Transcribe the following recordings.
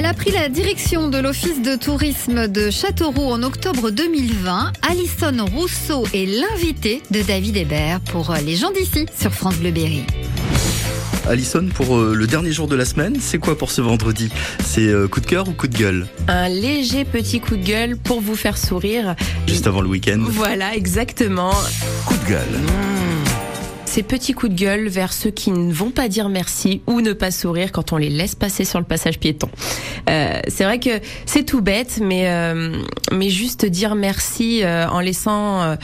Elle a pris la direction de l'Office de tourisme de Châteauroux en octobre 2020. Alison Rousseau est l'invitée de David Hébert pour les gens d'ici sur France Bleu Berry. Alison, pour euh, le dernier jour de la semaine, c'est quoi pour ce vendredi? C'est euh, coup de cœur ou coup de gueule? Un léger petit coup de gueule pour vous faire sourire. Juste avant le week-end? Voilà, exactement. Coup de gueule. Ces petits coups de gueule vers ceux qui ne vont pas dire merci ou ne pas sourire quand on les laisse passer sur le passage piéton. Euh, c'est vrai que c'est tout bête, mais euh, mais juste dire merci euh, en laissant euh,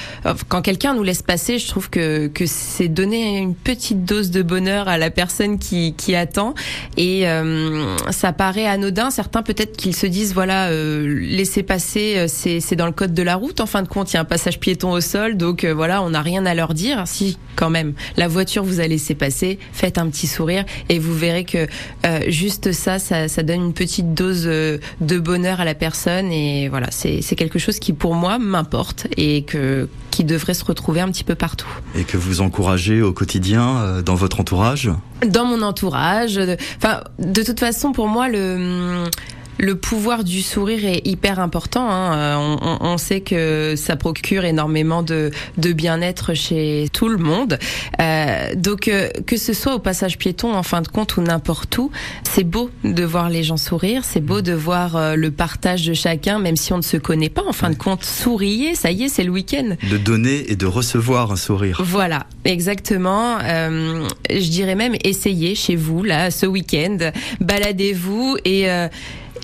quand quelqu'un nous laisse passer, je trouve que que c'est donner une petite dose de bonheur à la personne qui qui attend et euh, ça paraît anodin. Certains peut-être qu'ils se disent voilà laisser passer c'est c'est dans le code de la route. En fin de compte, il y a un passage piéton au sol, donc voilà, on n'a rien à leur dire. Si quand même la voiture vous a laissé passer, faites un petit sourire et vous verrez que euh, juste ça, ça, ça, donne une petite dose euh, de bonheur à la personne et voilà, c'est quelque chose qui pour moi m'importe et que qui devrait se retrouver un petit peu partout. Et que vous encouragez au quotidien euh, dans votre entourage? Dans mon entourage. Enfin, de toute façon, pour moi, le le pouvoir du sourire est hyper important. Hein. Euh, on, on, sait que ça procure énormément de, de bien-être chez tout le monde. Euh, donc euh, que ce soit au passage piéton, en fin de compte, ou n'importe où, c'est beau de voir les gens sourire. C'est beau de voir euh, le partage de chacun, même si on ne se connaît pas. En fin de compte, souriez, ça y est, c'est le week-end. De donner et de recevoir un sourire. Voilà, exactement. Euh, je dirais même essayez chez vous là ce week-end, baladez-vous et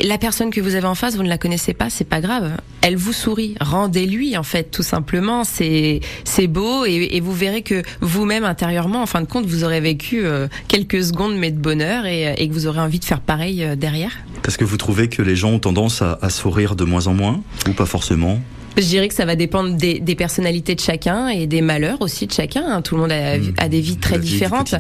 la personne que vous avez en face, vous ne la connaissez pas, c'est pas grave. Elle vous sourit. Rendez-lui, en fait, tout simplement. C'est, c'est beau et, vous verrez que vous-même, intérieurement, en fin de compte, vous aurez vécu euh, quelques secondes, mais de bonheur et, que vous aurez envie de faire pareil euh, derrière. Est-ce que vous trouvez que les gens ont tendance à, sourire de moins en moins ou pas forcément? Je dirais que ça va dépendre des, personnalités de chacun et des malheurs aussi de chacun. Hein. Tout le monde a, mmh. des vies très différentes.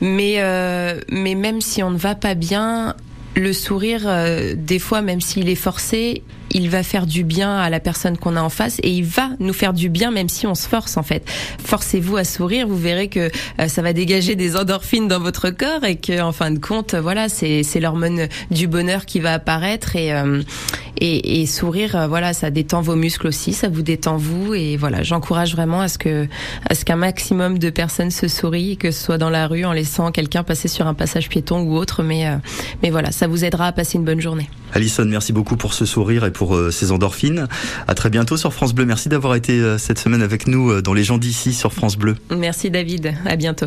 Mais euh, mais même si on ne va pas bien, le sourire, euh, des fois, même s'il est forcé, il va faire du bien à la personne qu'on a en face et il va nous faire du bien même si on se force en fait. Forcez-vous à sourire, vous verrez que euh, ça va dégager des endorphines dans votre corps et que en fin de compte, voilà, c'est l'hormone du bonheur qui va apparaître et euh, et, et, sourire, euh, voilà, ça détend vos muscles aussi, ça vous détend vous et voilà, j'encourage vraiment à ce que à ce qu'un maximum de personnes se sourient, que ce soit dans la rue en laissant quelqu'un passer sur un passage piéton ou autre, mais mais voilà, ça vous aidera à passer une bonne journée. Alison, merci beaucoup pour ce sourire et pour euh, ces endorphines. À très bientôt sur France Bleu. Merci d'avoir été euh, cette semaine avec nous euh, dans Les gens d'ici sur France Bleu. Merci David. À bientôt.